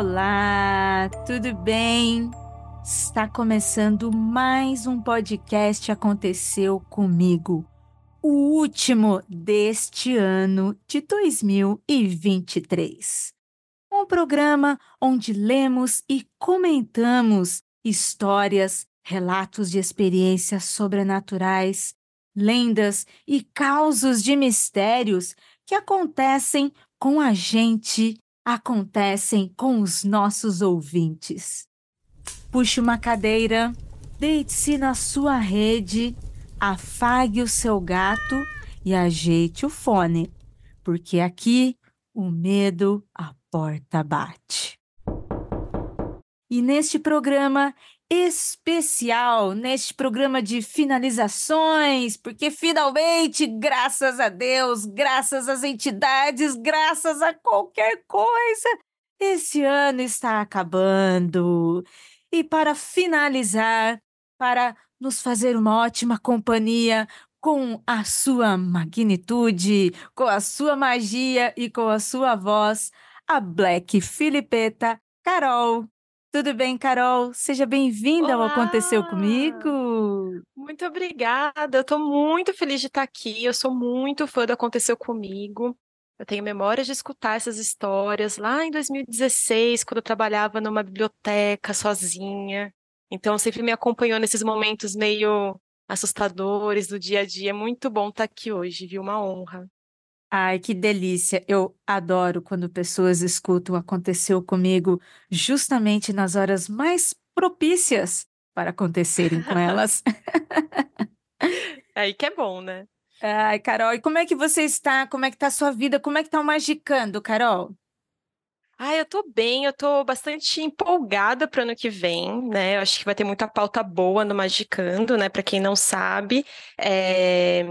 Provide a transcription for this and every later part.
Olá, tudo bem? Está começando mais um podcast Aconteceu Comigo, o último deste ano de 2023. Um programa onde lemos e comentamos histórias, relatos de experiências sobrenaturais, lendas e causos de mistérios que acontecem com a gente acontecem com os nossos ouvintes. Puxe uma cadeira, deite-se na sua rede, afague o seu gato e ajeite o fone, porque aqui o medo a porta bate. E neste programa especial, neste programa de finalizações, porque finalmente, graças a Deus, graças às entidades, graças a qualquer coisa, esse ano está acabando. E para finalizar, para nos fazer uma ótima companhia com a sua magnitude, com a sua magia e com a sua voz, a Black Filipeta Carol. Tudo bem, Carol? Seja bem-vinda ao Aconteceu Comigo. Muito obrigada. Eu estou muito feliz de estar aqui. Eu sou muito fã do Aconteceu Comigo. Eu tenho memória de escutar essas histórias lá em 2016, quando eu trabalhava numa biblioteca sozinha. Então, sempre me acompanhou nesses momentos meio assustadores do dia a dia. É muito bom estar aqui hoje, viu? Uma honra. Ai, que delícia! Eu adoro quando pessoas escutam Aconteceu Comigo justamente nas horas mais propícias para acontecerem com elas. Aí que é bom, né? Ai, Carol, e como é que você está? Como é que está a sua vida? Como é que está o Magicando, Carol? Ah, eu tô bem, eu tô bastante empolgada para o ano que vem, né? Eu acho que vai ter muita pauta boa no Magicando, né? Para quem não sabe, é...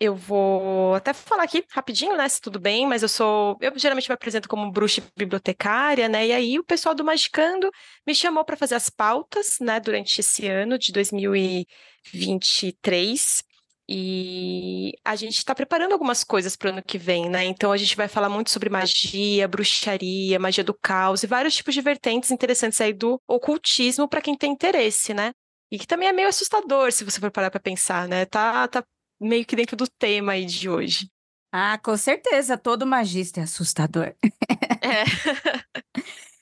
Eu vou até falar aqui rapidinho, né, se tudo bem, mas eu sou, eu geralmente me apresento como bruxa bibliotecária, né? E aí o pessoal do Magicando me chamou para fazer as pautas, né, durante esse ano de 2023. E a gente está preparando algumas coisas para o ano que vem, né? Então a gente vai falar muito sobre magia, bruxaria, magia do caos e vários tipos de vertentes interessantes aí do ocultismo para quem tem interesse, né? E que também é meio assustador se você for parar para pensar, né? Tá, tá meio que dentro do tema aí de hoje. Ah, com certeza, todo magista é assustador. É.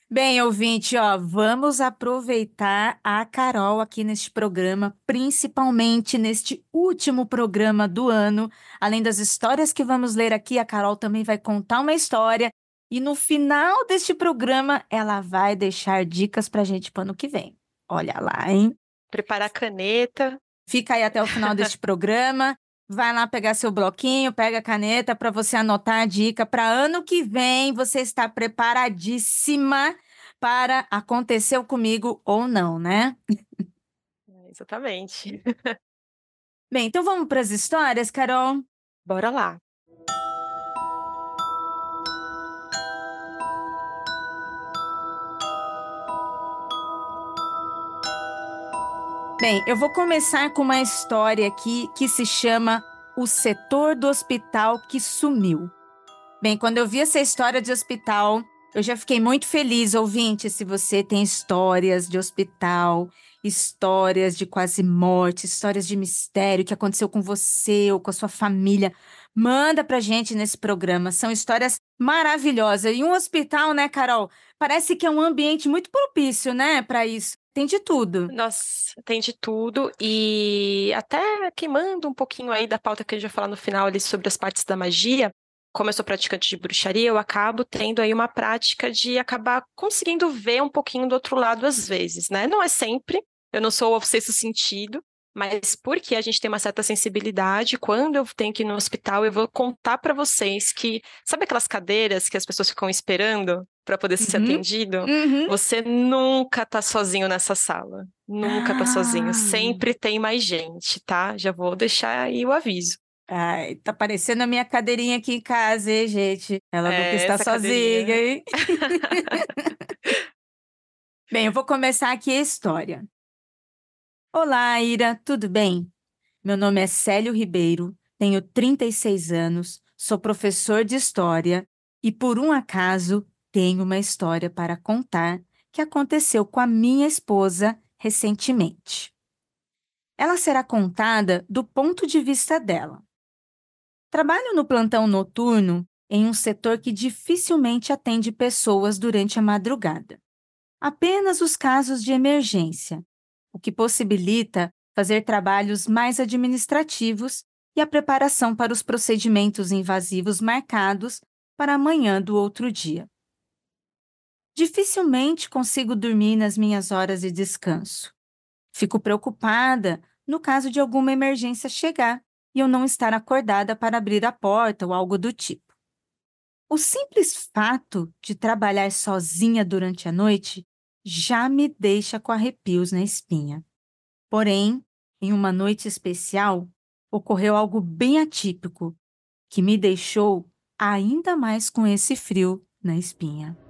Bem, ouvinte, ó, vamos aproveitar a Carol aqui neste programa, principalmente neste último programa do ano. Além das histórias que vamos ler aqui, a Carol também vai contar uma história e no final deste programa ela vai deixar dicas pra gente para o ano que vem. Olha lá, hein? Preparar a caneta. Fica aí até o final deste programa. Vai lá pegar seu bloquinho, pega a caneta para você anotar a dica para ano que vem. Você está preparadíssima para aconteceu comigo ou não, né? É, exatamente. Bem, então vamos para as histórias, Carol? Bora lá. Bem, eu vou começar com uma história aqui que se chama O Setor do Hospital que Sumiu. Bem, quando eu vi essa história de hospital, eu já fiquei muito feliz, ouvinte. Se você tem histórias de hospital, histórias de quase morte, histórias de mistério que aconteceu com você ou com a sua família, manda pra gente nesse programa. São histórias maravilhosas. E um hospital, né, Carol? Parece que é um ambiente muito propício, né, para isso. Tem de tudo. Nossa, tem de tudo. E até queimando um pouquinho aí da pauta que a gente vai falar no final ali sobre as partes da magia, como eu sou praticante de bruxaria, eu acabo tendo aí uma prática de acabar conseguindo ver um pouquinho do outro lado às vezes, né? Não é sempre. eu não sou o sexto sentido, mas porque a gente tem uma certa sensibilidade, quando eu tenho que ir no hospital, eu vou contar para vocês que, sabe aquelas cadeiras que as pessoas ficam esperando para poder ser Uhum, atendido? uhum. Você nunca tá sozinho nessa sala. Nunca tá sozinho. Ah. Sempre tem mais gente, tá? Já vou deixar aí o aviso. Ai, tá parecendo a minha cadeirinha aqui em casa, hein, gente? Ela nunca É, está essa sozinha, hein? Bem, eu vou começar aqui a história. Olá, Ira, tudo bem? Meu nome é Célio Ribeiro, tenho 36 anos, sou professor de história e, por um acaso, tenho uma história para contar que aconteceu com a minha esposa recentemente. Ela será contada do ponto de vista dela. Trabalho no plantão noturno em um setor que dificilmente atende pessoas durante a madrugada. Apenas os casos de emergência, o que possibilita fazer trabalhos mais administrativos e a preparação para os procedimentos invasivos marcados para amanhã do outro dia. Dificilmente consigo dormir nas minhas horas de descanso. Fico preocupada no caso de alguma emergência chegar e eu não estar acordada para abrir a porta ou algo do tipo. O simples fato de trabalhar sozinha durante a noite já me deixa com arrepios na espinha. Porém, em uma noite especial, ocorreu algo bem atípico que me deixou ainda mais com esse frio na espinha.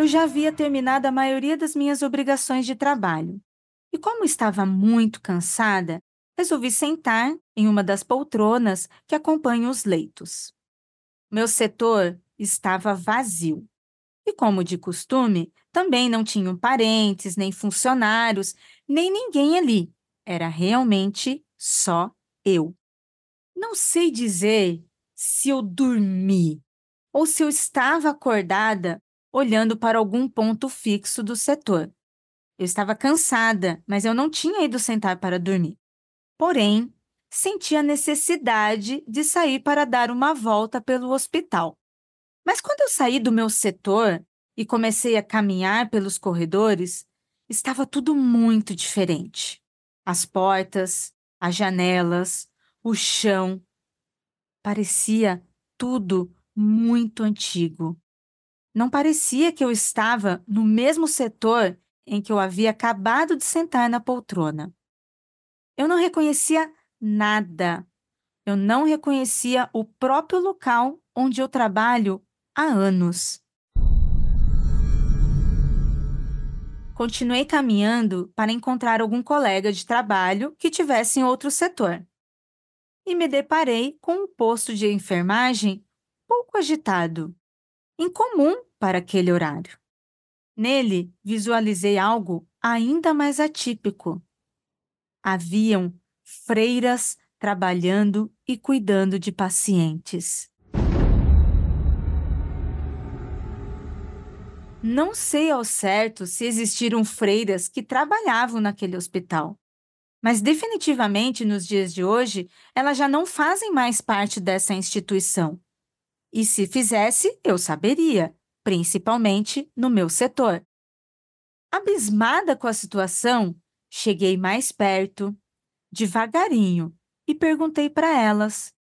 Eu já havia terminado a maioria das minhas obrigações de trabalho e, como estava muito cansada, resolvi sentar em uma das poltronas que acompanham os leitos. Meu setor estava vazio. E, como de costume, também não tinham parentes, nem funcionários, nem ninguém ali. Era realmente só eu. Não sei dizer se eu dormi ou se eu estava acordada olhando para algum ponto fixo do setor. Eu estava cansada, mas eu não tinha ido sentar para dormir. Porém, senti a necessidade de sair para dar uma volta pelo hospital. Mas quando eu saí do meu setor e comecei a caminhar pelos corredores, estava tudo muito diferente. As portas, as janelas, o chão. Parecia tudo muito antigo. Não parecia que eu estava no mesmo setor em que eu havia acabado de sentar na poltrona. Eu não reconhecia nada. Eu não reconhecia o próprio local onde eu trabalho há anos. Continuei caminhando para encontrar algum colega de trabalho que tivesse em outro setor. E me deparei com um posto de enfermagem pouco agitado, incomum para aquele horário. Nele, visualizei algo ainda mais atípico. Haviam freiras trabalhando e cuidando de pacientes. Não sei ao certo se existiram freiras que trabalhavam naquele hospital, mas definitivamente nos dias de hoje elas já não fazem mais parte dessa instituição. E se fizesse, eu saberia, principalmente no meu setor. Abismada com a situação, cheguei mais perto, devagarinho, e perguntei para elas: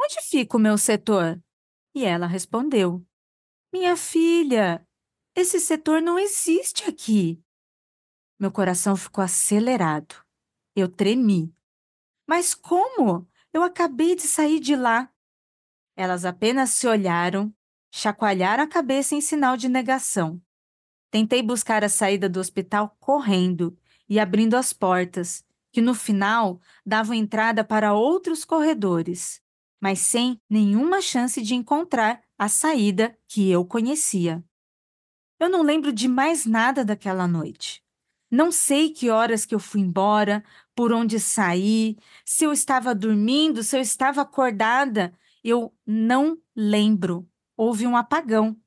Onde fica o meu setor? E ela respondeu: Minha filha, esse setor não existe aqui. Meu coração ficou acelerado. Eu tremi. Mas como? Eu acabei de sair de lá. Elas apenas se olharam, chacoalharam a cabeça em sinal de negação. Tentei buscar a saída do hospital correndo e abrindo as portas, que no final davam entrada para outros corredores, mas sem nenhuma chance de encontrar a saída que eu conhecia. Eu não lembro de mais nada daquela noite. Não sei que horas que eu fui embora, por onde saí, se eu estava dormindo, se eu estava acordada. Eu não lembro. Houve um apagão.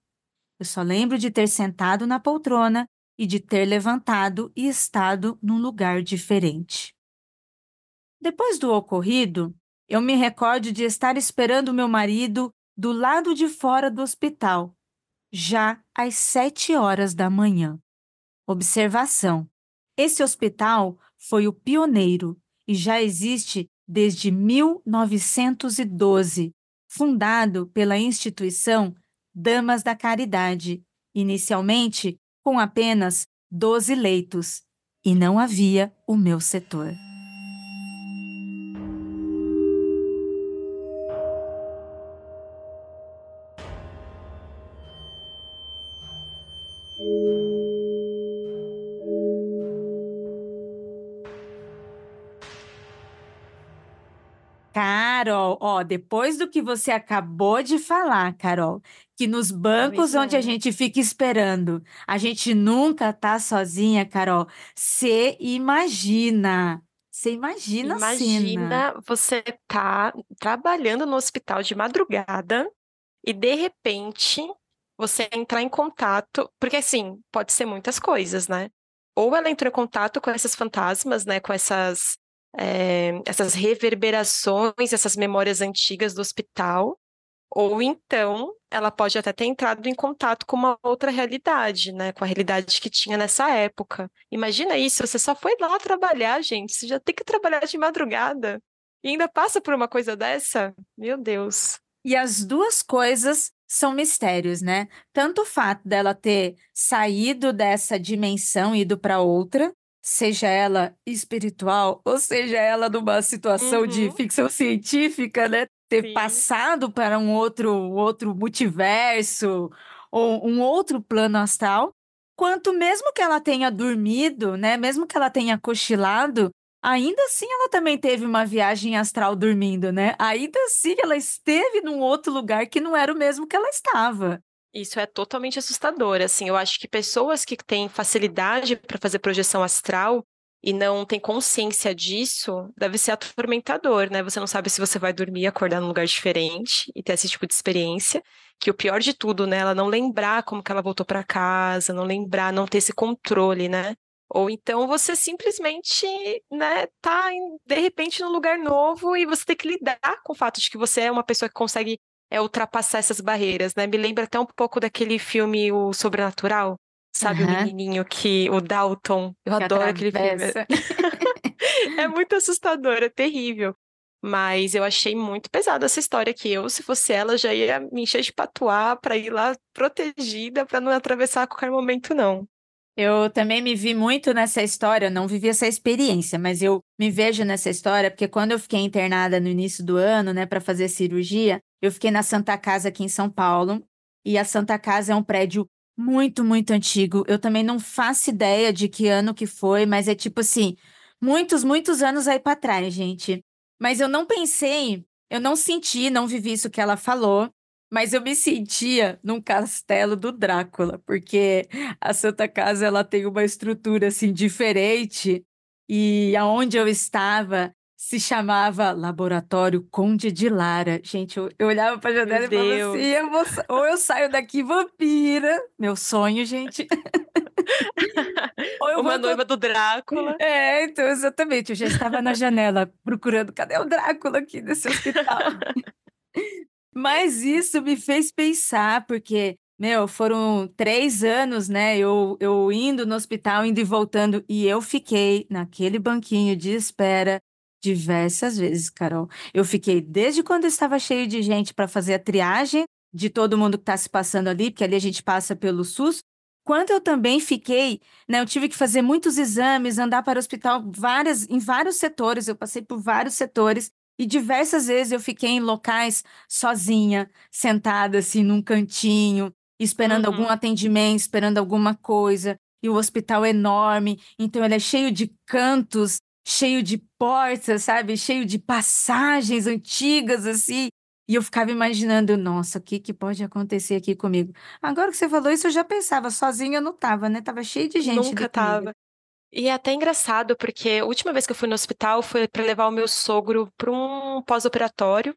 Eu só lembro de ter sentado na poltrona e de ter levantado e estado num lugar diferente. Depois do ocorrido, eu me recordo de estar esperando meu marido do lado de fora do hospital já às sete horas da manhã. Observação: esse hospital foi o pioneiro e já existe desde 1912, fundado pela instituição Damas da Caridade, inicialmente com apenas 12 leitos, e não havia o meu setor. Carol, ó, depois do que você acabou de falar, Carol, que nos bancos onde a é. gente fica esperando, a gente nunca tá sozinha, Carol. Você imagina. Você imagina, Imagina você tá trabalhando no hospital de madrugada e de repente você entrar em contato, porque assim, pode ser muitas coisas, né? Ou ela entrou em contato com esses fantasmas, né, com essas é, essas reverberações, essas memórias antigas do hospital, ou então ela pode até ter entrado em contato com uma outra realidade, né? Com a realidade que tinha nessa época. Imagina isso, você só foi lá trabalhar, gente. Você já tem que trabalhar de madrugada. E ainda passa por uma coisa dessa? Meu Deus. E as duas coisas são mistérios, né? Tanto o fato dela ter saído dessa dimensão e ido para outra, seja ela espiritual ou seja ela numa situação uhum. de ficção científica, né? Ter Sim. passado para um outro, outro multiverso ou um outro plano astral, quanto mesmo que ela tenha dormido, né? Mesmo que ela tenha cochilado, ainda assim ela também teve uma viagem astral dormindo, né? Ainda assim ela esteve num outro lugar que não era o mesmo que ela estava. Isso é totalmente assustador, assim, eu acho que pessoas que têm facilidade para fazer projeção astral e não têm consciência disso, deve ser atormentador, né? Você não sabe se você vai dormir acordar num lugar diferente e ter esse tipo de experiência, que o pior de tudo, né, ela não lembrar como que ela voltou para casa, não lembrar, não ter esse controle, né? Ou então você simplesmente, né, tá de repente num lugar novo e você tem que lidar com o fato de que você é uma pessoa que consegue é ultrapassar essas barreiras, né? Me lembra até um pouco daquele filme O Sobrenatural, sabe? Uhum. O menininho que, o Dalton. Eu que adoro atravessa. aquele filme. é muito assustador, é terrível. Mas eu achei muito pesada essa história que eu, se fosse ela, já ia me encher de patuar para ir lá protegida, para não atravessar a qualquer momento, não. Eu também me vi muito nessa história, não vivi essa experiência, mas eu me vejo nessa história porque quando eu fiquei internada no início do ano, né, para fazer cirurgia, eu fiquei na Santa Casa aqui em São Paulo, e a Santa Casa é um prédio muito, muito antigo. Eu também não faço ideia de que ano que foi, mas é tipo assim, muitos, muitos anos aí para trás, gente. Mas eu não pensei, eu não senti, não vivi isso que ela falou, mas eu me sentia num castelo do Drácula, porque a Santa Casa ela tem uma estrutura assim diferente e aonde eu estava se chamava Laboratório Conde de Lara. Gente, eu, eu olhava para a janela meu e falava assim, eu vou, ou eu saio daqui vampira, meu sonho, gente. ou eu Uma noiva do Drácula. É, então, exatamente. Eu já estava na janela procurando, cadê o Drácula aqui nesse hospital? Mas isso me fez pensar, porque, meu, foram três anos, né? Eu, eu indo no hospital, indo e voltando, e eu fiquei naquele banquinho de espera diversas vezes, Carol. Eu fiquei desde quando estava cheio de gente para fazer a triagem de todo mundo que está se passando ali, porque ali a gente passa pelo SUS. Quando eu também fiquei, né, eu tive que fazer muitos exames, andar para o hospital várias, em vários setores, eu passei por vários setores e diversas vezes eu fiquei em locais sozinha, sentada assim num cantinho, esperando uhum. algum atendimento, esperando alguma coisa. E o hospital é enorme, então ele é cheio de cantos, cheio de portas, sabe? Cheio de passagens antigas assim. E eu ficava imaginando, nossa, o que, que pode acontecer aqui comigo? Agora que você falou isso, eu já pensava, sozinha eu não tava, né? Tava cheio de gente. Nunca tava. E é até engraçado, porque a última vez que eu fui no hospital foi para levar o meu sogro para um pós-operatório.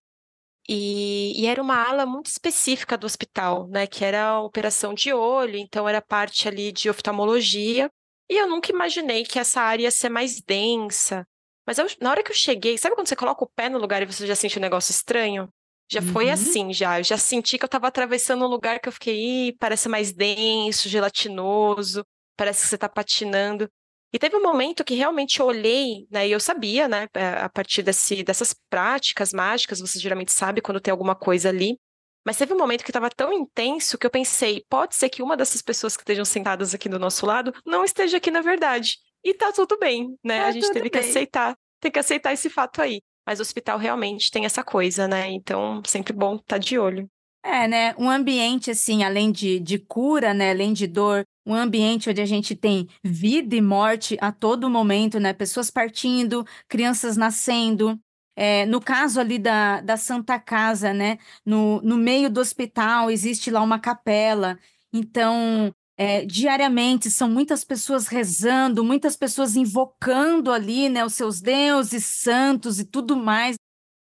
E, e, era uma ala muito específica do hospital, né? Que era a operação de olho, então era parte ali de oftalmologia. E eu nunca imaginei que essa área ia ser mais densa. Mas eu, na hora que eu cheguei, sabe quando você coloca o pé no lugar e você já sente um negócio estranho? Já foi Uhum. assim, já. Eu já senti que eu estava atravessando um lugar que eu fiquei, "Ih, parece mais denso, gelatinoso, parece que você está patinando. E teve um momento que realmente eu olhei, né, e eu sabia, né, a a partir desse, dessas práticas mágicas, você geralmente sabe quando tem alguma coisa ali. Mas teve um momento que estava tão intenso que eu pensei, pode ser que uma dessas pessoas que estejam sentadas aqui do nosso lado não esteja aqui na verdade. E tá tudo bem, né? Tá a gente teve que bem. aceitar, tem que aceitar esse fato aí. Mas o hospital realmente tem essa coisa, né? Então, sempre bom estar de olho. É, né? Um ambiente assim, além de, de cura, né? Além de dor, um ambiente onde a gente tem vida e morte a todo momento, né? Pessoas partindo, crianças nascendo. É, no caso ali da, da Santa Casa, né? No, no meio do hospital existe lá uma capela. Então, é, diariamente são muitas pessoas rezando, muitas pessoas invocando ali, né? Os seus deuses santos e tudo mais.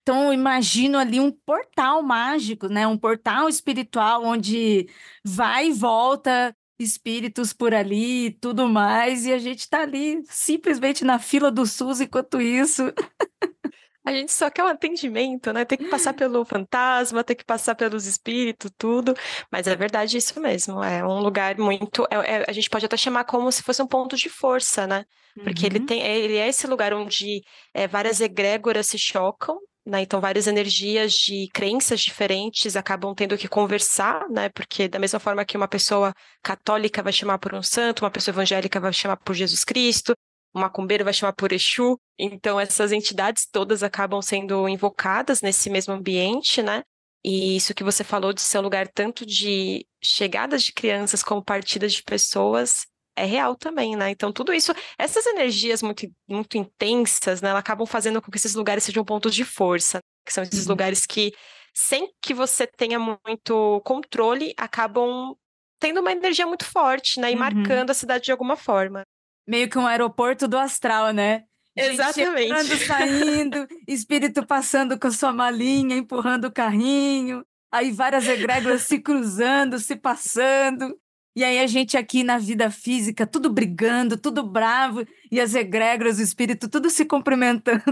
Então, eu imagino ali um portal mágico, né? Um portal espiritual onde vai e volta espíritos por ali e tudo mais, e a gente está ali simplesmente na fila do SUS enquanto isso. A gente só quer um atendimento, né? Tem que passar pelo fantasma, tem que passar pelos espíritos, tudo. Mas é verdade isso mesmo. É um lugar muito. é- é- a gente pode até chamar como se fosse um ponto de força, né? Porque ele Uhum. tem, ele é esse lugar onde é, várias egrégoras se chocam, né? Então, várias energias de crenças diferentes acabam tendo que conversar, né? Porque da mesma forma que uma pessoa católica vai chamar por um santo, uma pessoa evangélica vai chamar por Jesus Cristo, um macumbeiro vai chamar por Exu. Então, essas entidades todas acabam sendo invocadas nesse mesmo ambiente, né? E isso que você falou de ser um lugar tanto de chegadas de crianças como partidas de pessoas é real também, né? Então, tudo isso, essas energias muito, muito intensas, né? Elas acabam fazendo com que esses lugares sejam pontos de força, que são esses Uhum. lugares que, sem que você tenha muito controle, acabam tendo uma energia muito forte, né? E Uhum. marcando a cidade de alguma forma. Meio que um aeroporto do astral, né? Gente Exatamente. chegando, saindo, espírito passando com a sua malinha, empurrando o carrinho, aí várias egrégoras se cruzando, se passando. E aí a gente aqui na vida física, tudo brigando, tudo bravo, e as egrégoras, o espírito, tudo se cumprimentando.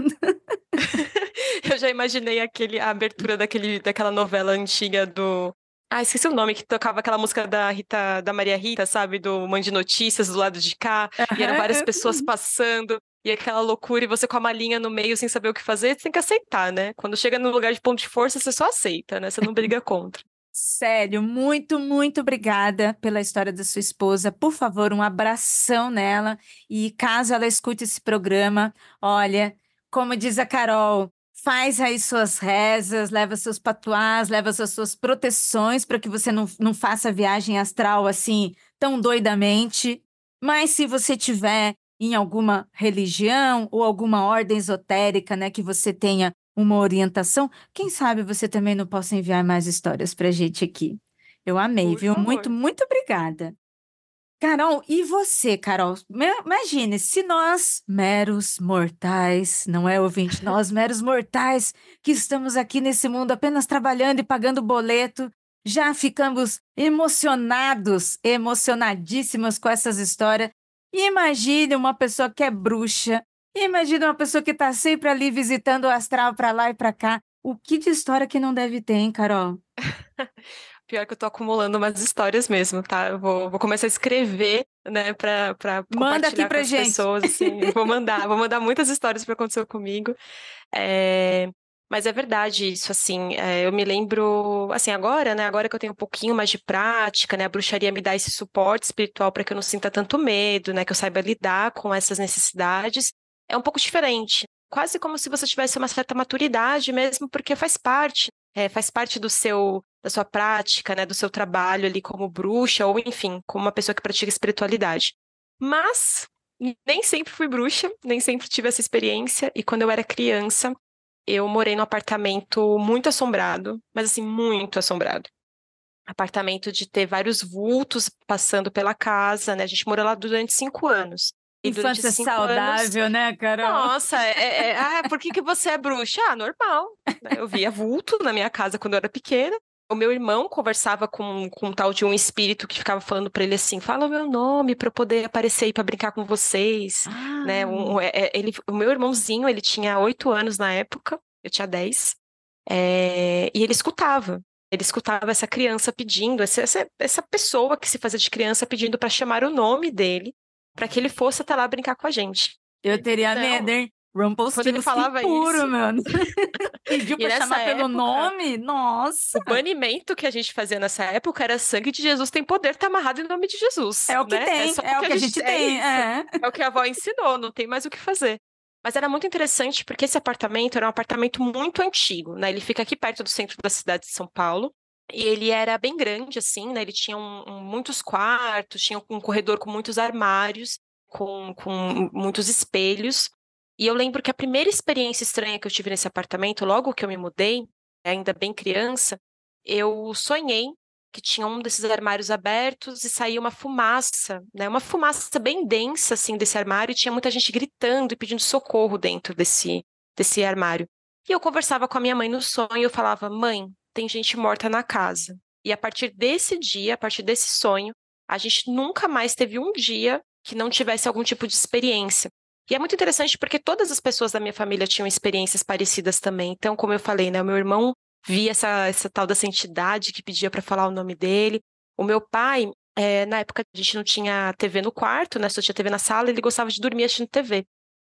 Eu já imaginei aquele, a abertura daquele, daquela novela antiga do. Ah, esqueci o nome, que tocava aquela música da Rita, da Maria Rita, sabe? Do Mãe de Notícias, do lado de cá. E eram várias pessoas passando, e aquela loucura, e você com a malinha no meio sem saber o que fazer, você tem que aceitar, né? Quando chega no lugar de ponto de força, você só aceita, né? Você não briga contra. Sério, muito, muito obrigada pela história da sua esposa. Por favor, um abração nela. E caso ela escute esse programa, olha, como diz a Carol, faz aí suas rezas, leva seus patuás, leva as suas proteções para que você não, não faça viagem astral assim tão doidamente. Mas se você tiver em alguma religião ou alguma ordem esotérica, né, que você tenha uma orientação, quem sabe você também não possa enviar mais histórias para a gente aqui. Eu amei, Por viu? favor. Muito, muito obrigada. Carol, e você, Carol? Imagine, se nós, meros mortais, não é ouvinte, nós, meros mortais, que estamos aqui nesse mundo apenas trabalhando e pagando boleto, já ficamos emocionados, emocionadíssimos com essas histórias. Imagine uma pessoa que é bruxa, imagine uma pessoa que está sempre ali visitando o astral para lá e para cá. O que de história que não deve ter, hein, Carol? Pior que eu tô acumulando umas histórias mesmo, tá? Eu vou, vou começar a escrever, né, pra, pra Manda aqui pra com gente. pessoas, assim. Vou mandar, vou mandar muitas histórias para acontecer comigo. É, Mas é verdade isso, assim, é, eu me lembro, assim, agora, né, agora que eu tenho um pouquinho mais de prática, né, a bruxaria me dá esse suporte espiritual para que eu não sinta tanto medo, né, que eu saiba lidar com essas necessidades, é um pouco diferente, quase como se você tivesse uma certa maturidade mesmo, porque faz parte, é, faz parte do seu, da sua prática, né, do seu trabalho ali como bruxa, ou enfim, como uma pessoa que pratica espiritualidade. Mas nem sempre fui bruxa, nem sempre tive essa experiência, e quando eu era criança, eu morei num apartamento muito assombrado, mas assim, muito assombrado. Apartamento de ter vários vultos passando pela casa, né? A gente morou lá durante cinco anos. E Infância cinco anos- saudável, né, Carol? nossa, é, é- é- ah, por que, que você é bruxa? Ah, normal. Eu via vulto na minha casa quando eu era pequena. O meu irmão conversava com, com um tal de um espírito que ficava falando pra ele assim: fala o meu nome pra eu poder aparecer aí pra brincar com vocês. Né? Ah, Um- um- é- é- ele, o meu irmãozinho, ele tinha oito anos na época, eu tinha dez. É, e ele escutava. Ele escutava essa criança pedindo, essa, essa pessoa que se fazia de criança pedindo para chamar o nome dele, para que ele fosse até lá brincar com a gente. Eu teria então, medo, hein? Rumpelstiltskin ele falava puro, isso. mano. Pediu pra chamar época, pelo nome? Nossa! O banimento que a gente fazia nessa época era sangue de Jesus tem poder, tá amarrado em nome de Jesus. É o que né? tem, é, é o que a gente, gente tem. É, é. é o que a avó ensinou, não tem mais o que fazer. Mas era muito interessante porque esse apartamento era um apartamento muito antigo, né? Ele fica aqui perto do centro da cidade de São Paulo. E ele era bem grande, assim, né? Ele tinha um, um, muitos quartos, tinha um corredor com muitos armários, com, com muitos espelhos. E eu lembro que a primeira experiência estranha que eu tive nesse apartamento, logo que eu me mudei, ainda bem criança, eu sonhei que tinha um desses armários abertos e saía uma fumaça, né? Uma fumaça bem densa assim desse armário e tinha muita gente gritando e pedindo socorro dentro desse desse armário. E eu conversava com a minha mãe no sonho e eu falava: "Mãe, tem gente morta na casa". E a partir desse dia, a partir desse sonho, a gente nunca mais teve um dia que não tivesse algum tipo de experiência. E é muito interessante porque todas as pessoas da minha família tinham experiências parecidas também. Então, como eu falei, né, o meu irmão vi essa, essa tal dessa entidade que pedia para falar o nome dele. O meu pai, é, na época a gente não tinha TV no quarto, né? Só tinha TV na sala, ele gostava de dormir assistindo TV.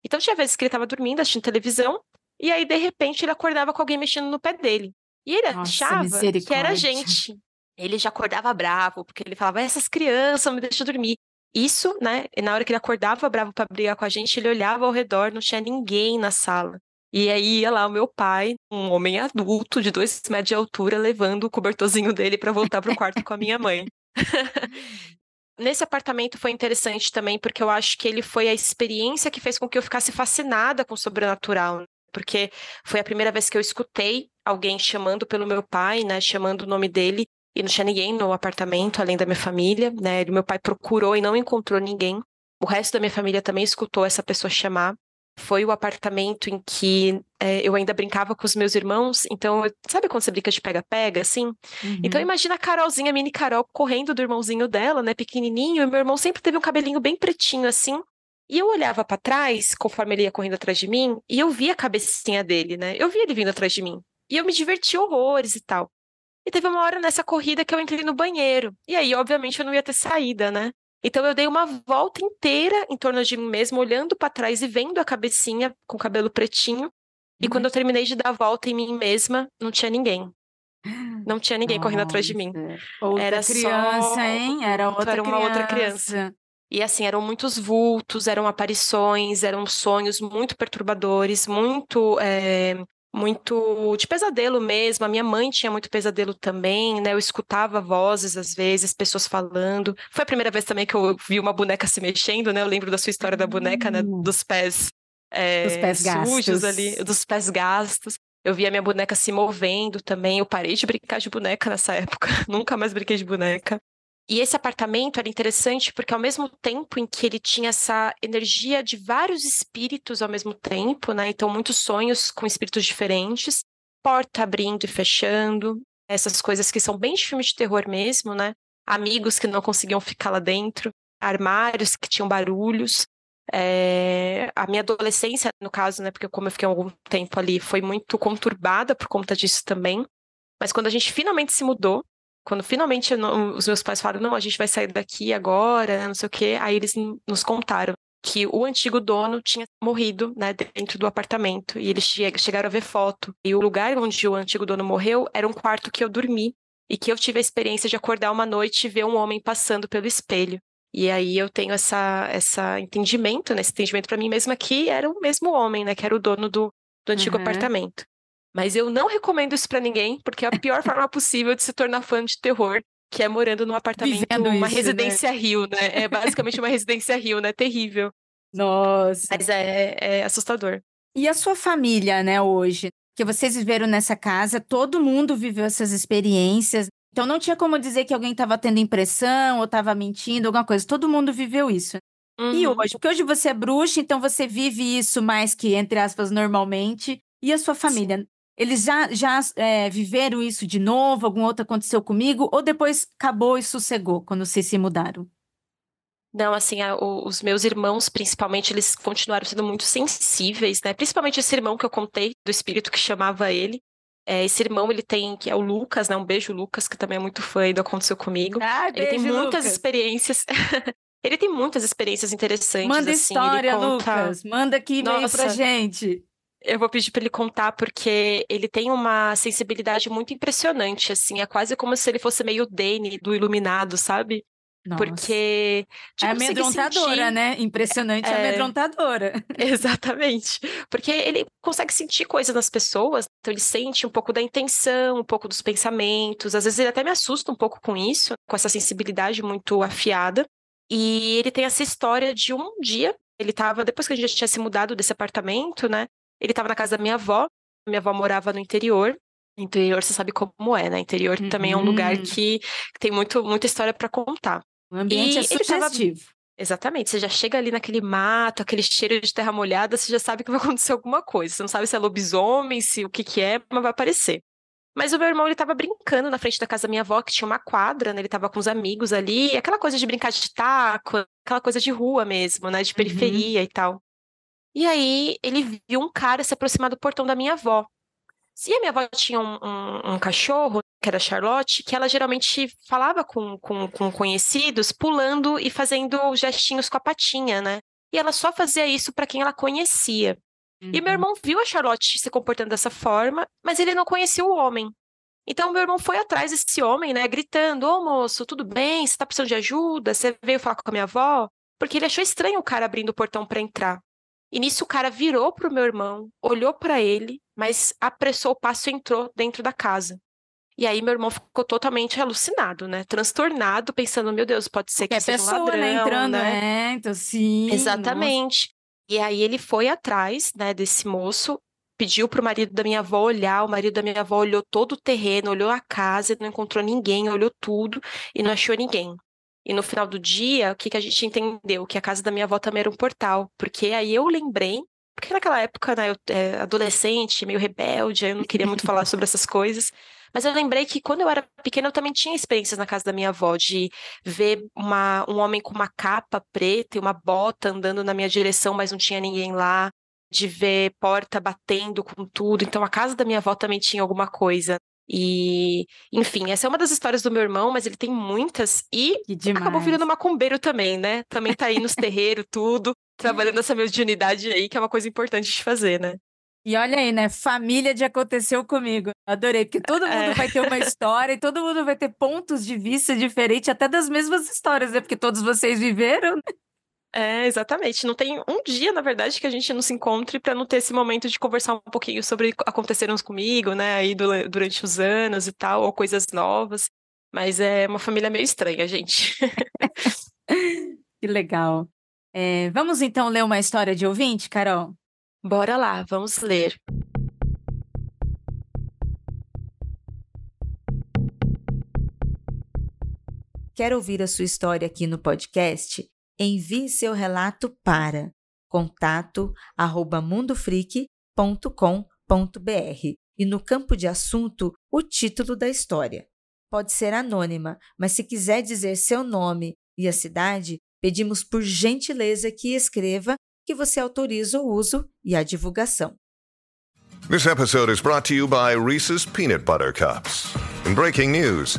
Então tinha vezes que ele estava dormindo, assistindo televisão, e aí, de repente, ele acordava com alguém mexendo no pé dele. E ele Nossa, achava que era gente. Ele já acordava bravo, porque ele falava, essas crianças me deixam dormir. Isso, né? Na hora que ele acordava bravo para brigar com a gente, ele olhava ao redor, não tinha ninguém na sala. E aí ia lá o meu pai, um homem adulto de dois metros de altura, levando o cobertorzinho dele para voltar para o quarto com a minha mãe. Nesse apartamento foi interessante também, porque eu acho que ele foi a experiência que fez com que eu ficasse fascinada com o sobrenatural. Porque foi a primeira vez que eu escutei alguém chamando pelo meu pai, né? Chamando o nome dele, e não tinha ninguém no apartamento, além da minha família, né? Meu pai procurou e não encontrou ninguém. O resto da minha família também escutou essa pessoa chamar foi o apartamento em que é, eu ainda brincava com os meus irmãos. Então, eu, sabe quando você brinca de pega-pega, assim? Uhum. Então, imagina a Carolzinha, a mini Carol, correndo do irmãozinho dela, né, pequenininho. E meu irmão sempre teve um cabelinho bem pretinho, assim. E eu olhava para trás, conforme ele ia correndo atrás de mim, e eu via a cabecinha dele, né? Eu via ele vindo atrás de mim. E eu me diverti horrores e tal. E teve uma hora nessa corrida que eu entrei no banheiro. E aí, obviamente, eu não ia ter saída, né? Então eu dei uma volta inteira em torno de mim mesmo, olhando para trás e vendo a cabecinha com o cabelo pretinho. E quando eu terminei de dar a volta em mim mesma, não tinha ninguém. Não tinha ninguém Nossa. correndo atrás de mim. Outra era criança, só... hein? Era outra era uma criança. outra criança. E assim, eram muitos vultos, eram aparições, eram sonhos muito perturbadores, muito é, muito de pesadelo mesmo. A minha mãe tinha muito pesadelo também, né? Eu escutava vozes às vezes, pessoas falando. Foi a primeira vez também que eu vi uma boneca se mexendo, né? Eu lembro da sua história da boneca, né? Hum. Dos pés, é, dos pés sujos gastos. ali, dos pés gastos. Eu vi a minha boneca se movendo também. Eu parei de brincar de boneca nessa época. Nunca mais brinquei de boneca. E esse apartamento era interessante porque, ao mesmo tempo em que ele tinha essa energia de vários espíritos ao mesmo tempo, né? Então, muitos sonhos com espíritos diferentes, porta abrindo e fechando, essas coisas que são bem de filme de terror mesmo, né? Amigos que não conseguiam ficar lá dentro, armários que tinham barulhos. É... A minha adolescência, no caso, né? Porque como eu fiquei algum tempo ali, foi muito conturbada por conta disso também. Mas quando a gente finalmente se mudou, quando finalmente os meus pais falaram, não, a gente vai sair daqui agora, não sei o quê, aí eles nos contaram que o antigo dono tinha morrido né, dentro do apartamento. E eles chegaram a ver foto. E o lugar onde o antigo dono morreu era um quarto que eu dormi. E que eu tive a experiência de acordar uma noite e ver um homem passando pelo espelho. E aí eu tenho essa, essa entendimento, né, esse entendimento para mim mesma que era o mesmo homem, né? Que era o dono do, do antigo uhum. apartamento. Mas eu não recomendo isso para ninguém, porque é a pior forma possível de se tornar fã de terror, que é morando num apartamento, Vivendo uma isso, né? residência né? Rio, né? É basicamente uma residência Rio, né? Terrível. Nossa. Mas é, é assustador. E a sua família, né, hoje? Que vocês viveram nessa casa, todo mundo viveu essas experiências. Então não tinha como dizer que alguém estava tendo impressão ou estava mentindo, alguma coisa. Todo mundo viveu isso. Uhum. E hoje? Porque hoje você é bruxa, então você vive isso mais que, entre aspas, normalmente. E a sua família? Sim. Eles já, já é, viveram isso de novo? Algum outro aconteceu comigo? Ou depois acabou e sossegou quando vocês se mudaram? Não, assim, a, o, os meus irmãos, principalmente, eles continuaram sendo muito sensíveis, né? Principalmente esse irmão que eu contei, do espírito que chamava ele. É, esse irmão, ele tem, que é o Lucas, né? Um beijo, Lucas, que também é muito fã do Aconteceu Comigo. Ah, ele tem muitas Lucas. experiências. ele tem muitas experiências interessantes. Manda assim, história, conta... Lucas. Manda aqui e-mail pra gente. Eu vou pedir para ele contar porque ele tem uma sensibilidade muito impressionante, assim, é quase como se ele fosse meio Dane do Iluminado, sabe? Nossa. Porque É conseguir amedrontadora, sentir- né? Impressionante, É. amedrontadora. Exatamente. Porque ele consegue sentir coisas nas pessoas, então ele sente um pouco da intenção, um pouco dos pensamentos. Às vezes ele até me assusta um pouco com isso, com essa sensibilidade muito afiada. E ele tem essa história de um dia, ele estava, depois que a gente já tinha se mudado desse apartamento, né? Ele estava na casa da minha avó, minha avó morava no interior. Interior, você sabe como é, né? Interior também é um lugar Uhum. que tem muito, muita história para contar. O ambiente E é ele tava- sugestivo. Exatamente, você já chega ali naquele mato, aquele cheiro de terra molhada, você já sabe que vai acontecer alguma coisa. Você não sabe se é lobisomem, se o que que é, mas vai aparecer. Mas o meu irmão, ele tava brincando na frente da casa da minha avó, que tinha uma quadra, né? Ele tava com os amigos ali, aquela coisa de brincar de taco, aquela coisa de rua mesmo, né? De periferia e tal. E aí, ele viu um cara se aproximar do portão da minha avó. E a minha avó tinha um, um- um cachorro, que era Charlotte, que ela geralmente falava com, com, com conhecidos, pulando e fazendo gestinhos com a patinha, né? E ela só fazia isso para quem ela conhecia. E Uhum. meu irmão viu a Charlotte se comportando dessa forma, mas ele não conhecia o homem. Então, meu irmão foi atrás desse homem, né, gritando: Ô moço, tudo bem? Você tá precisando de ajuda? Você veio falar com a minha avó? Porque ele achou estranho o cara abrindo o portão para entrar. E nisso o cara virou pro meu irmão, olhou para ele, mas apressou o passo e entrou dentro da casa. E aí meu irmão ficou totalmente alucinado, né? Transtornado, pensando, meu Deus, pode ser que Que é seja um pessoa, ladrão, né? Entrando, né? é. Então, sim. nossa. Exatamente. E aí ele foi atrás, né, desse moço, pediu pro marido da minha avó olhar, o marido da minha avó olhou todo o terreno, olhou a casa, não encontrou ninguém, olhou tudo e não achou ninguém. E no final do dia, o que que a gente entendeu? Que a casa da minha avó também era um portal, porque aí eu lembrei, porque naquela época, né, eu é, adolescente, meio rebelde, eu não queria muito falar sobre essas coisas, mas eu lembrei que quando eu era pequena eu também tinha experiências na casa da minha avó de ver uma, um homem com uma capa preta e uma bota andando na minha direção, mas não tinha ninguém lá, de ver porta batendo com tudo. Então a casa da minha avó também tinha alguma coisa. E, enfim, essa é uma das histórias do meu irmão, mas ele tem muitas e acabou virando macumbeiro também, né? Também tá aí nos terreiros, tudo, trabalhando essa mediunidade aí, que é uma coisa importante de fazer, né? E olha aí, né? Família de aconteceu comigo. Adorei, porque todo mundo É. vai ter uma história e todo mundo vai ter pontos de vista diferentes, até das mesmas histórias, né? Porque todos vocês viveram. né? É, exatamente. Não tem um dia, na verdade, que a gente não se encontre para não ter esse momento de conversar um pouquinho sobre aconteceram comigo, né, aí du- durante os anos e tal, ou coisas novas. Mas é uma família meio estranha, gente. Que legal. É, vamos então ler uma história de ouvinte, Carol? Bora lá, vamos ler. Quer ouvir a sua história aqui no podcast? Envie seu relato para contato@mundofreak.com.br e no campo de assunto o título da história. Pode ser anônima, mas se quiser dizer seu nome e a cidade, pedimos por gentileza que escreva que você autoriza o uso e a divulgação. This episode is brought to you by Reese's Peanut Butter Cups. In breaking news,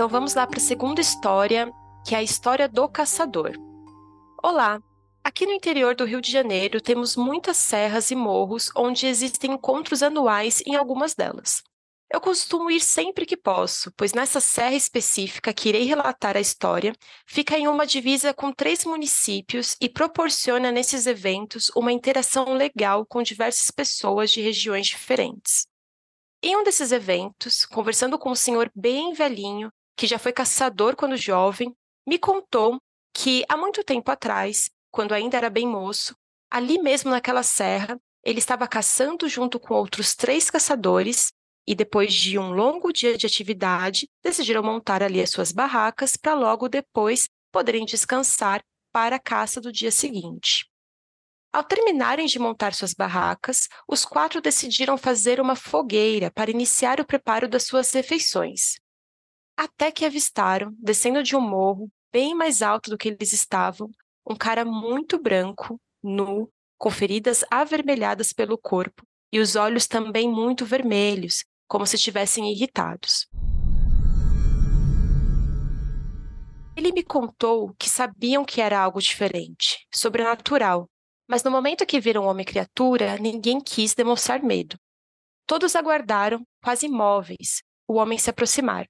Então vamos lá para a segunda história, que é a história do caçador. Olá! Aqui no interior do Rio de Janeiro temos muitas serras e morros onde existem encontros anuais em algumas delas. Eu costumo ir sempre que posso, pois nessa serra específica que irei relatar a história, fica em uma divisa com três municípios e proporciona nesses eventos uma interação legal com diversas pessoas de regiões diferentes. Em um desses eventos, conversando com um senhor bem velhinho, que já foi caçador quando jovem, me contou que há muito tempo atrás quando ainda era bem moço, ali mesmo naquela serra, ele estava caçando junto com outros três caçadores e, depois de um longo dia de atividade, decidiram montar ali as suas barracas para logo depois poderem descansar para a caça do dia seguinte. Ao terminarem de montar suas barracas, os quatro decidiram fazer uma fogueira para iniciar o preparo das suas refeições. Até que avistaram, descendo de um morro bem mais alto do que eles estavam, um cara muito branco, nu, com feridas avermelhadas pelo corpo e os olhos também muito vermelhos, como se estivessem irritados. Ele me contou que sabiam que era algo diferente, sobrenatural, mas no momento que viram homem-criatura, ninguém quis demonstrar medo. Todos aguardaram, quase imóveis, o homem se aproximar,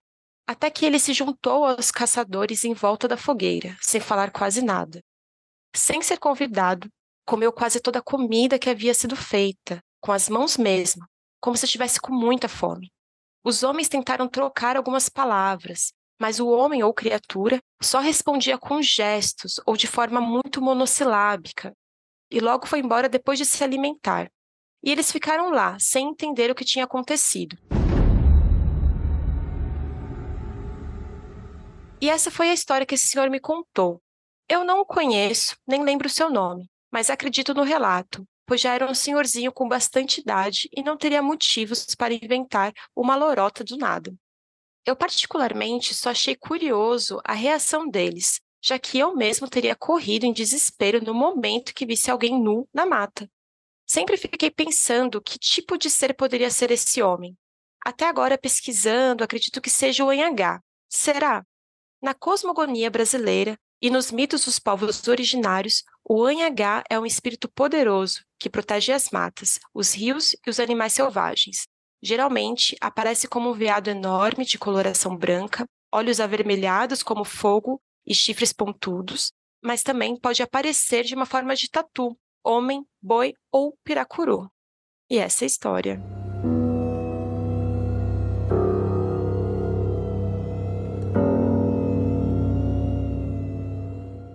até que ele se juntou aos caçadores em volta da fogueira, sem falar quase nada. Sem ser convidado, comeu quase toda a comida que havia sido feita, com as mãos mesmo, como se estivesse com muita fome. Os homens tentaram trocar algumas palavras, mas o homem ou criatura só respondia com gestos ou de forma muito monossilábica, e logo foi embora depois de se alimentar. E eles ficaram lá, sem entender o que tinha acontecido. E essa foi a história que esse senhor me contou. Eu não o conheço, nem lembro o seu nome, mas acredito no relato, pois já era um senhorzinho com bastante idade e não teria motivos para inventar uma lorota do nada. Eu, particularmente, só achei curioso a reação deles, já que eu mesmo teria corrido em desespero no momento que visse alguém nu na mata. Sempre fiquei pensando que tipo de ser poderia ser esse homem. Até agora, pesquisando, acredito que seja o Anhangá. Será? Na cosmogonia brasileira e nos mitos dos povos originários, o Anhangá é um espírito poderoso que protege as matas, os rios e os animais selvagens. Geralmente, aparece como um veado enorme de coloração branca, olhos avermelhados como fogo e chifres pontudos, mas também pode aparecer de uma forma de tatu, homem, boi ou piracuru. E essa é a história.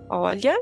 Olha,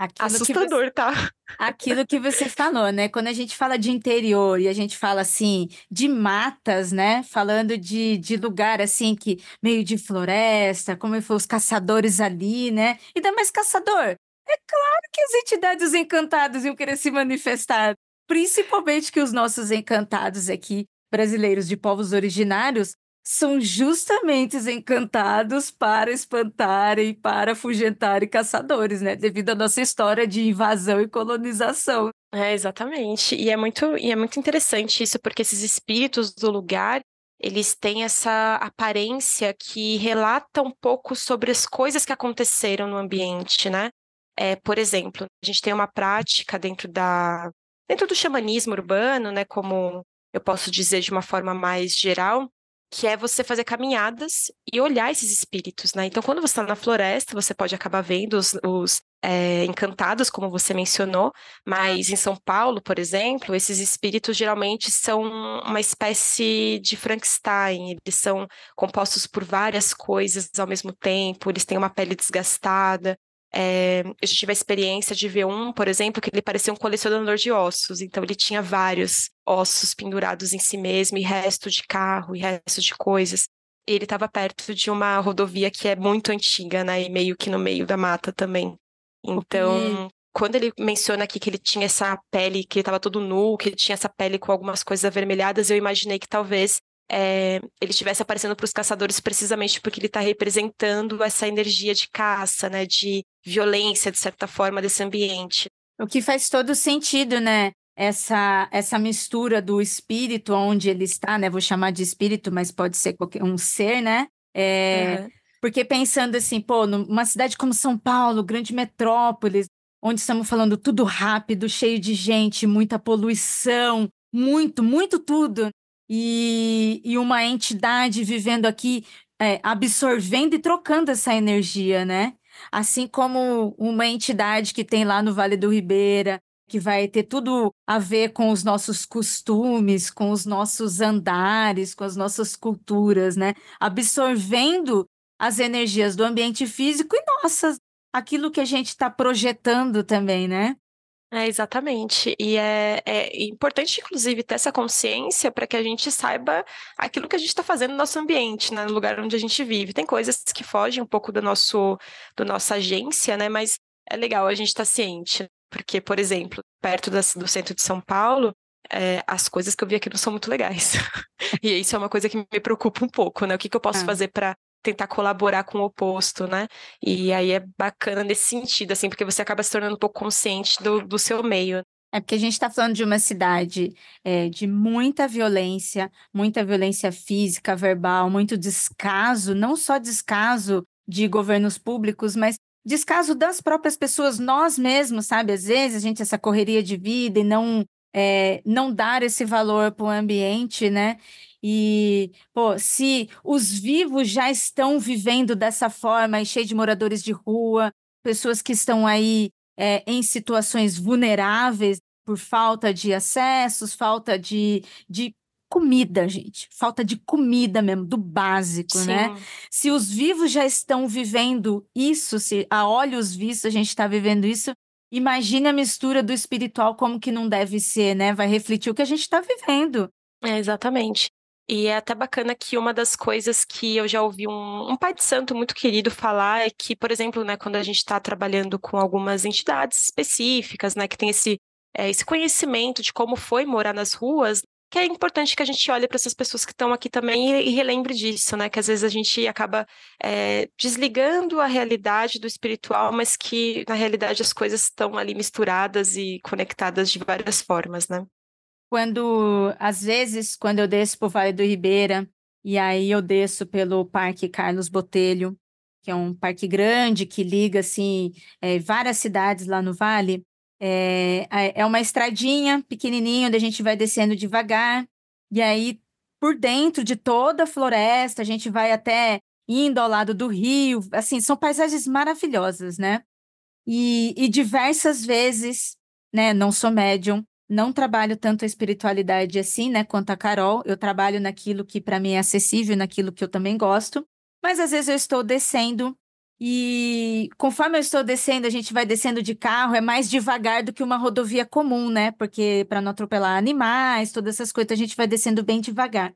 Aquilo Assustador, você, tá? Aquilo que você falou, né? Quando a gente fala de interior e a gente fala assim de matas, né? Falando de, de lugar assim que meio de floresta, como foi os caçadores ali, né? E ainda mais caçador. É claro que as entidades encantadas iam querer se manifestar, principalmente que os nossos encantados aqui, brasileiros de povos originários, são justamente encantados para espantarem, para afugentarem caçadores, né? Devido à nossa história de invasão e colonização. É, exatamente. E é muito, e é muito interessante isso, porque esses espíritos do lugar, eles têm essa aparência que relata um pouco sobre as coisas que aconteceram no ambiente, né? É, por exemplo, a gente tem uma prática dentro da dentro do xamanismo urbano, né, como eu posso dizer de uma forma mais geral, que é você fazer caminhadas e olhar esses espíritos, né? Então, quando você está na floresta, você pode acabar vendo os, os é, encantados, como você mencionou, mas em São Paulo, por exemplo, esses espíritos geralmente são uma espécie de Frankenstein, eles são compostos por várias coisas ao mesmo tempo, eles têm uma pele desgastada, é, eu tive a experiência de ver um, por exemplo, que ele parecia um colecionador de ossos, então ele tinha vários ossos pendurados em si mesmo, e resto de carro, e resto de coisas. E ele estava perto de uma rodovia que é muito antiga, né? E meio que no meio da mata também. Então, quando ele menciona aqui que ele tinha essa pele, que ele estava todo nu, que ele tinha essa pele com algumas coisas avermelhadas, eu imaginei que talvez é, ele estivesse aparecendo para os caçadores precisamente porque ele está representando essa energia de caça, né, de violência, de certa forma, desse ambiente. O que faz todo sentido, né? Essa, essa mistura do espírito onde ele está, né? Vou chamar de espírito, mas pode ser qualquer um ser, né? É, uhum. Porque pensando assim, pô, numa cidade como São Paulo, grande metrópole, onde estamos falando tudo rápido, cheio de gente, muita poluição, muito, muito tudo e, e uma entidade vivendo aqui, é, absorvendo e trocando essa energia, né? Assim como uma entidade que tem lá no Vale do Ribeira, que vai ter tudo a ver com os nossos costumes, com os nossos andares, com as nossas culturas, né? Absorvendo as energias do ambiente físico e nossas, aquilo que a gente está projetando também, né? É, exatamente. E é, é importante, inclusive, ter essa consciência para que a gente saiba aquilo que a gente está fazendo no nosso ambiente, né, no lugar onde a gente vive. Tem coisas que fogem um pouco do nosso, do nossa agência, né? Mas é legal a gente estar tá ciente. Porque, por exemplo, perto das, do centro de São Paulo, é, as coisas que eu vi aqui não são muito legais. e isso é uma coisa que me preocupa um pouco, né? O que, que eu posso é. fazer para tentar colaborar com o oposto, né? E aí é bacana nesse sentido, assim, porque você acaba se tornando um pouco consciente do, do seu meio. É porque a gente está falando de uma cidade é, de muita violência, muita violência física, verbal, muito descaso, não só descaso de governos públicos, mas descaso das próprias pessoas, nós mesmos, sabe? Às vezes a gente essa correria de vida e não é, não dar esse valor para o ambiente, né? E, pô, se os vivos já estão vivendo dessa forma, cheio de moradores de rua, pessoas que estão aí é, em situações vulneráveis por falta de acessos, falta de, de comida, gente. Falta de comida mesmo, do básico, né? Sim. né? Se os vivos já estão vivendo isso, se a olhos vistos a gente está vivendo isso, imagine a mistura do espiritual como que não deve ser, né? Vai refletir o que a gente está vivendo. É, exatamente. E é até bacana que uma das coisas que eu já ouvi um, um pai de santo muito querido falar é que, por exemplo, né, quando a gente está trabalhando com algumas entidades específicas, né, que tem esse, é, esse conhecimento de como foi morar nas ruas, que é importante que a gente olhe para essas pessoas que estão aqui também e, e, relembre disso, né? Que às vezes a gente acaba é, desligando a realidade do espiritual, mas que na realidade as coisas estão ali misturadas e conectadas de várias formas, né? Quando, às vezes, quando eu desço o Vale do Ribeira, e aí eu desço pelo Parque Carlos Botelho, que é um parque grande que liga, assim, é, várias cidades lá no Vale, é, é uma estradinha pequenininha, onde a gente vai descendo devagar, e aí, por dentro de toda a floresta, a gente vai até indo ao lado do rio, assim, são paisagens maravilhosas, né? E, e diversas vezes, né, não sou médium, não trabalho tanto a espiritualidade assim, né, quanto a Carol. Eu trabalho naquilo que para mim é acessível, naquilo que eu também gosto. Mas às vezes eu estou descendo e conforme eu estou descendo, a gente vai descendo de carro, é mais devagar do que uma rodovia comum, né? Porque para não atropelar animais, todas essas coisas, a gente vai descendo bem devagar.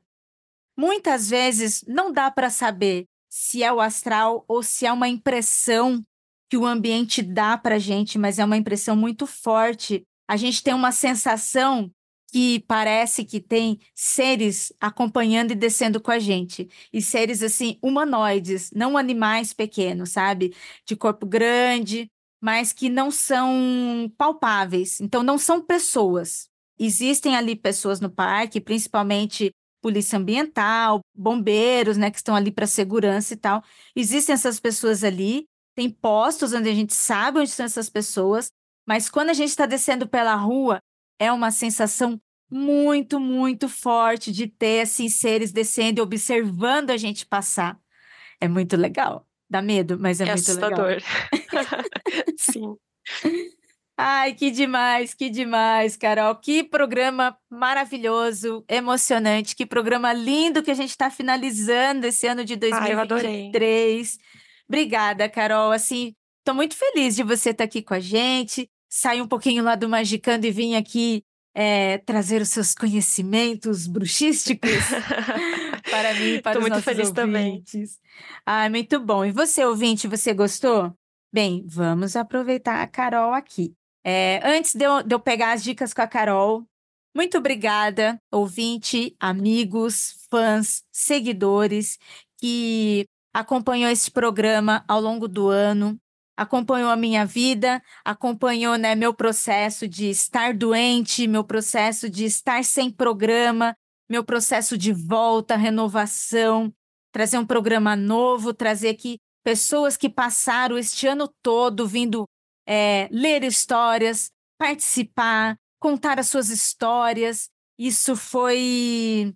Muitas vezes não dá para saber se é o astral ou se é uma impressão que o ambiente dá para gente, mas é uma impressão muito forte a gente tem uma sensação que parece que tem seres acompanhando e descendo com a gente. E seres, assim, humanoides, não animais pequenos, sabe? De corpo grande, mas que não são palpáveis. Então, não são pessoas. Existem ali pessoas no parque, principalmente polícia ambiental, bombeiros, né, que estão ali para segurança e tal. Existem essas pessoas ali, tem postos onde a gente sabe onde estão essas pessoas, mas quando a gente está descendo pela rua, é uma sensação muito, muito forte de ter assim, seres descendo e observando a gente passar. É muito legal. Dá medo, mas é, é muito assustador. legal. Sim. Ai, que demais, que demais, Carol. Que programa maravilhoso, emocionante, que programa lindo que a gente está finalizando esse ano de 2023. Ai, eu adorei. Obrigada, Carol. Assim, estou muito feliz de você estar tá aqui com a gente sair um pouquinho lá do Magicando e vir aqui é, trazer os seus conhecimentos bruxísticos para mim e para Tô os muito nossos feliz ouvintes. Também. Ah, muito bom. E você, ouvinte, você gostou? Bem, vamos aproveitar a Carol aqui. É, antes de eu, de eu pegar as dicas com a Carol, muito obrigada, ouvinte, amigos, fãs, seguidores que acompanhou esse programa ao longo do ano acompanhou a minha vida, acompanhou né, meu processo de estar doente, meu processo de estar sem programa, meu processo de volta, renovação, trazer um programa novo, trazer aqui pessoas que passaram este ano todo vindo é, ler histórias, participar, contar as suas histórias. Isso foi.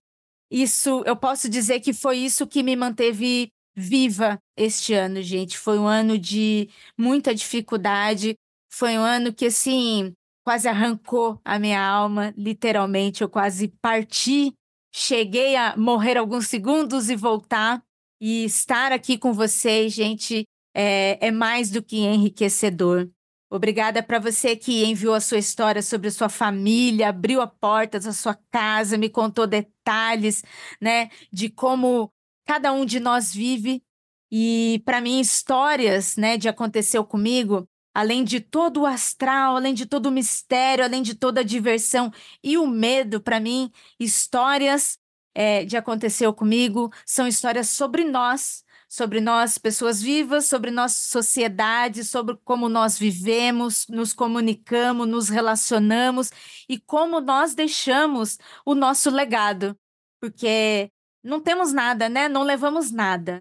Isso, eu posso dizer que foi isso que me manteve viva este ano, gente. Foi um ano de muita dificuldade. Foi um ano que, assim, quase arrancou a minha alma, literalmente. Eu quase parti. Cheguei a morrer alguns segundos e voltar. E estar aqui com vocês, gente, é, é mais do que enriquecedor. Obrigada para você que enviou a sua história sobre a sua família, abriu a porta da sua casa, me contou detalhes, né, de como cada um de nós vive. E para mim histórias, né, de aconteceu comigo, além de todo o astral, além de todo o mistério, além de toda a diversão e o medo, para mim, histórias é, de aconteceu comigo são histórias sobre nós, sobre nós, pessoas vivas, sobre nossa sociedade, sobre como nós vivemos, nos comunicamos, nos relacionamos e como nós deixamos o nosso legado. Porque não temos nada, né? Não levamos nada.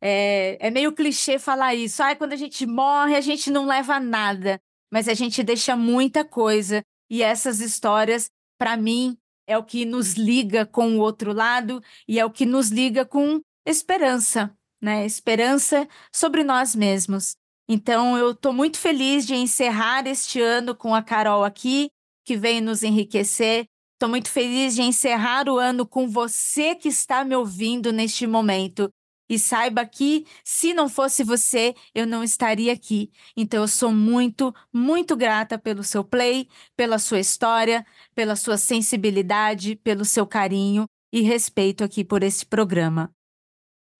É, é meio clichê falar isso. Ah, quando a gente morre, a gente não leva nada, mas a gente deixa muita coisa. E essas histórias, para mim, é o que nos liga com o outro lado e é o que nos liga com esperança, né? Esperança sobre nós mesmos. Então, eu estou muito feliz de encerrar este ano com a Carol aqui, que veio nos enriquecer. Estou muito feliz de encerrar o ano com você que está me ouvindo neste momento. E saiba que, se não fosse você, eu não estaria aqui. Então, eu sou muito, muito grata pelo seu play, pela sua história, pela sua sensibilidade, pelo seu carinho e respeito aqui por esse programa.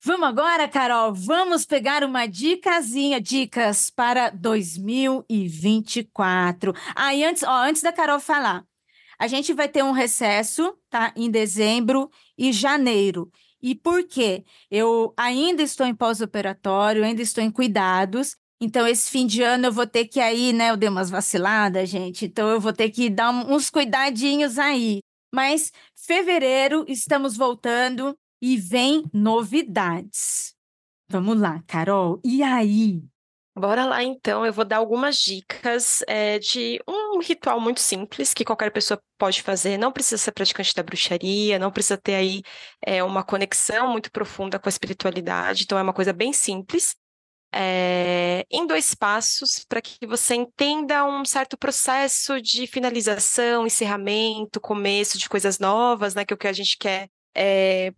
Vamos agora, Carol, vamos pegar uma dicasinha, dicas para 2024. Ah, e antes, ó, antes da Carol falar, a gente vai ter um recesso, tá? Em dezembro e janeiro. E por quê? Eu ainda estou em pós-operatório, ainda estou em cuidados. Então, esse fim de ano eu vou ter que aí, né? Eu dei umas vaciladas, gente. Então, eu vou ter que dar uns cuidadinhos aí. Mas fevereiro estamos voltando e vem novidades. Vamos lá, Carol. E aí? Bora lá, então. Eu vou dar algumas dicas é, de um ritual muito simples que qualquer pessoa pode fazer. Não precisa ser praticante da bruxaria, não precisa ter aí é, uma conexão muito profunda com a espiritualidade. Então, é uma coisa bem simples. É, em dois passos, para que você entenda um certo processo de finalização, encerramento, começo de coisas novas, né? Que é o que a gente quer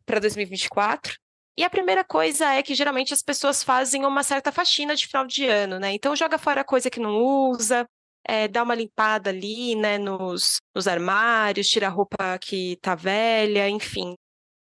para 2024. E a primeira coisa é que geralmente as pessoas fazem uma certa faxina de final de ano, né? Então joga fora coisa que não usa, é, dá uma limpada ali, né, nos, nos armários, tira a roupa que tá velha, enfim.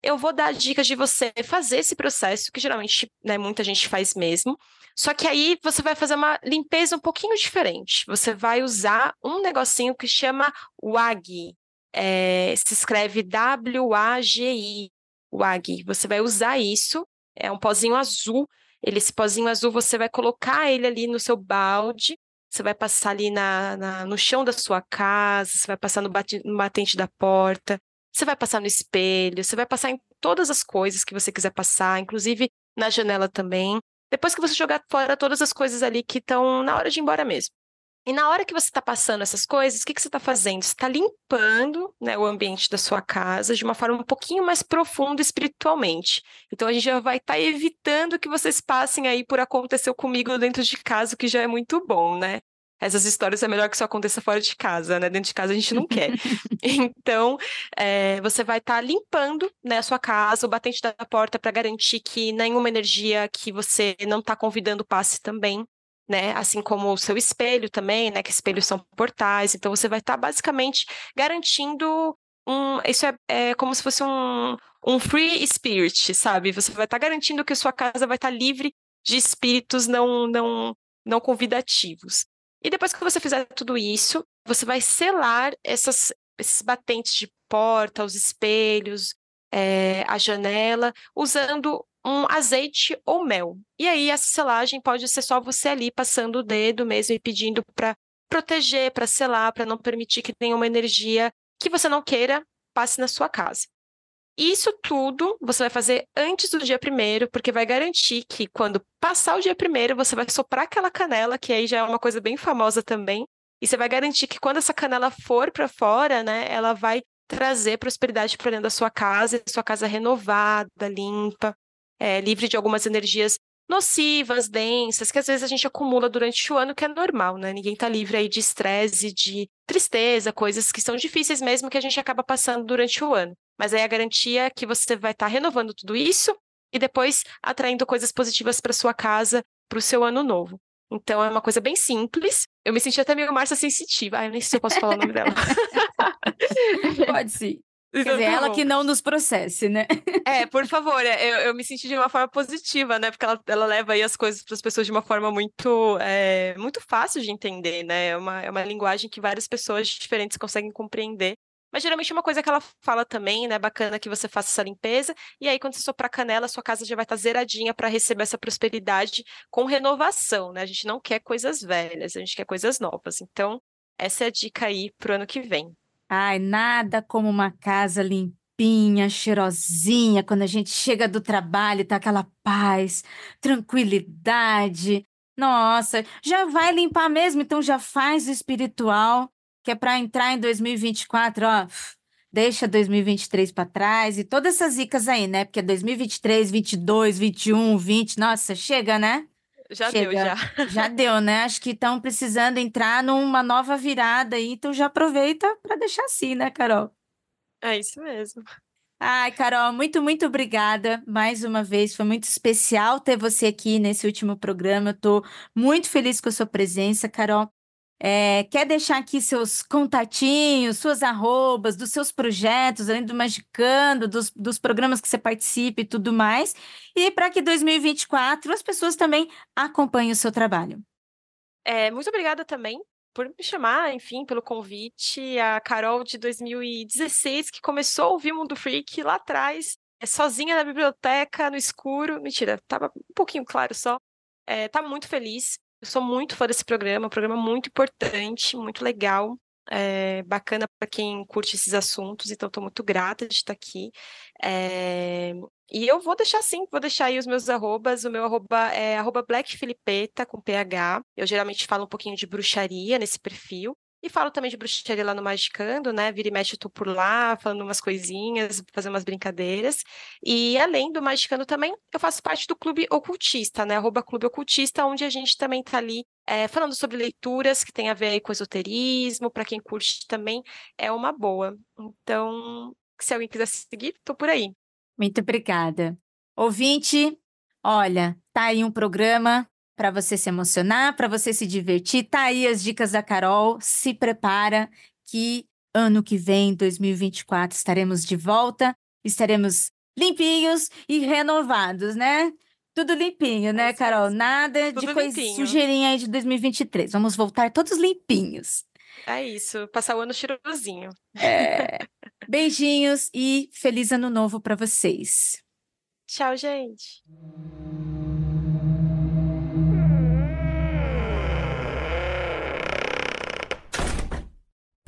Eu vou dar dicas de você fazer esse processo, que geralmente né, muita gente faz mesmo. Só que aí você vai fazer uma limpeza um pouquinho diferente. Você vai usar um negocinho que chama WAG, é, se escreve W-A-G-I, WAG. Você vai usar isso, é um pozinho azul. Ele, esse pozinho azul, você vai colocar ele ali no seu balde, você vai passar ali na, na no chão da sua casa, você vai passar no, bate, no batente da porta, você vai passar no espelho, você vai passar em todas as coisas que você quiser passar, inclusive na janela também. Depois que você jogar fora todas as coisas ali que estão na hora de ir embora mesmo. E na hora que você está passando essas coisas, o que, que você está fazendo? Você está limpando né, o ambiente da sua casa de uma forma um pouquinho mais profunda espiritualmente. Então a gente já vai estar tá evitando que vocês passem aí por aconteceu comigo dentro de casa, o que já é muito bom, né? Essas histórias é melhor que isso aconteça fora de casa, né? Dentro de casa a gente não quer. então, é, você vai estar tá limpando né, a sua casa, o batente da porta para garantir que nenhuma energia que você não está convidando passe também né? Assim como o seu espelho também, né? Que espelhos são portais. Então você vai estar tá basicamente garantindo um. Isso é, é, como se fosse um, um free spirit, sabe? Você vai estar tá garantindo que sua casa vai estar tá livre de espíritos não, não, não convidativos. E depois que você fizer tudo isso, você vai selar essas, esses batentes de porta, os espelhos, é, a janela, usando um azeite ou mel. E aí essa selagem pode ser só você ali passando o dedo mesmo e pedindo para proteger, para selar, para não permitir que nenhuma energia que você não queira passe na sua casa. Isso tudo você vai fazer antes do dia primeiro, porque vai garantir que quando passar o dia primeiro, você vai soprar aquela canela, que aí já é uma coisa bem famosa também, e você vai garantir que quando essa canela for para fora, né, ela vai trazer prosperidade para dentro da sua casa, sua casa renovada, limpa é, livre de algumas energias nocivas, densas, que às vezes a gente acumula durante o ano, que é normal, né? Ninguém está livre aí de estresse, de tristeza, coisas que são difíceis mesmo que a gente acaba passando durante o ano. Mas aí a garantia é que você vai estar tá renovando tudo isso e depois atraindo coisas positivas para sua casa para o seu ano novo. Então é uma coisa bem simples. Eu me senti até meio Marcia sensitiva. Ah, eu nem sei se eu posso falar o nome dela. Pode sim. Quer então, dizer, tá ela que não nos processe, né? É, por favor, é, eu, eu me senti de uma forma positiva, né? Porque ela, ela leva aí as coisas para as pessoas de uma forma muito, é, muito fácil de entender, né? É uma, é uma linguagem que várias pessoas diferentes conseguem compreender. Mas geralmente é uma coisa que ela fala também, né? Bacana que você faça essa limpeza. E aí, quando você soprar canela, sua casa já vai estar zeradinha para receber essa prosperidade com renovação, né? A gente não quer coisas velhas, a gente quer coisas novas. Então, essa é a dica aí para o ano que vem. Ai, nada como uma casa limpinha, cheirosinha, quando a gente chega do trabalho, tá aquela paz, tranquilidade. Nossa, já vai limpar mesmo, então já faz o espiritual que é para entrar em 2024, ó, deixa 2023 para trás e todas essas dicas aí, né? Porque 2023, 22, 21, 20, nossa, chega, né? Já chega. deu, já. Já deu, né? Acho que estão precisando entrar numa nova virada aí, então já aproveita para deixar assim, né, Carol? É isso mesmo. Ai, Carol, muito, muito obrigada mais uma vez. Foi muito especial ter você aqui nesse último programa. Eu estou muito feliz com a sua presença, Carol. É, quer deixar aqui seus contatinhos, suas arrobas, dos seus projetos, além do Magicando, dos, dos programas que você participa e tudo mais. E para que 2024 as pessoas também acompanhem o seu trabalho. É, muito obrigada também por me chamar, enfim, pelo convite. A Carol de 2016, que começou a ouvir Mundo Freak lá atrás, é sozinha na biblioteca, no escuro. Mentira, tava um pouquinho claro só. É, tá muito feliz eu sou muito fã desse programa, um programa muito importante, muito legal. É, bacana para quem curte esses assuntos, então estou muito grata de estar aqui. É, e eu vou deixar sim, vou deixar aí os meus arrobas. O meu arroba é arroba blackfilipeta, com PH. Eu geralmente falo um pouquinho de bruxaria nesse perfil. E falo também de bruxaria lá no Magicando, né? Vira e mexe, tô por lá, falando umas coisinhas, fazendo umas brincadeiras. E além do Magicando também, eu faço parte do Clube Ocultista, né? Arroba Clube Ocultista, onde a gente também tá ali é, falando sobre leituras que tem a ver com esoterismo, para quem curte também, é uma boa. Então, se alguém quiser seguir, tô por aí. Muito obrigada. Ouvinte, olha, tá aí um programa para você se emocionar, para você se divertir. Tá aí as dicas da Carol. Se prepara que ano que vem, 2024, estaremos de volta, estaremos limpinhos e renovados, né? Tudo limpinho, né, Carol? Nada Tudo de coisa sujeirinha aí de 2023. Vamos voltar todos limpinhos. É isso, passar o ano cheirosinho. É. Beijinhos e feliz ano novo para vocês. Tchau, gente.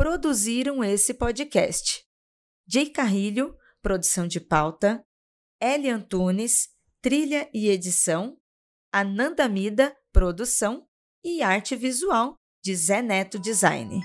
Produziram esse podcast. Jay Carrilho, produção de pauta, Eli Antunes, trilha e edição, Ananda Mida, produção e arte visual de Zé Neto Design.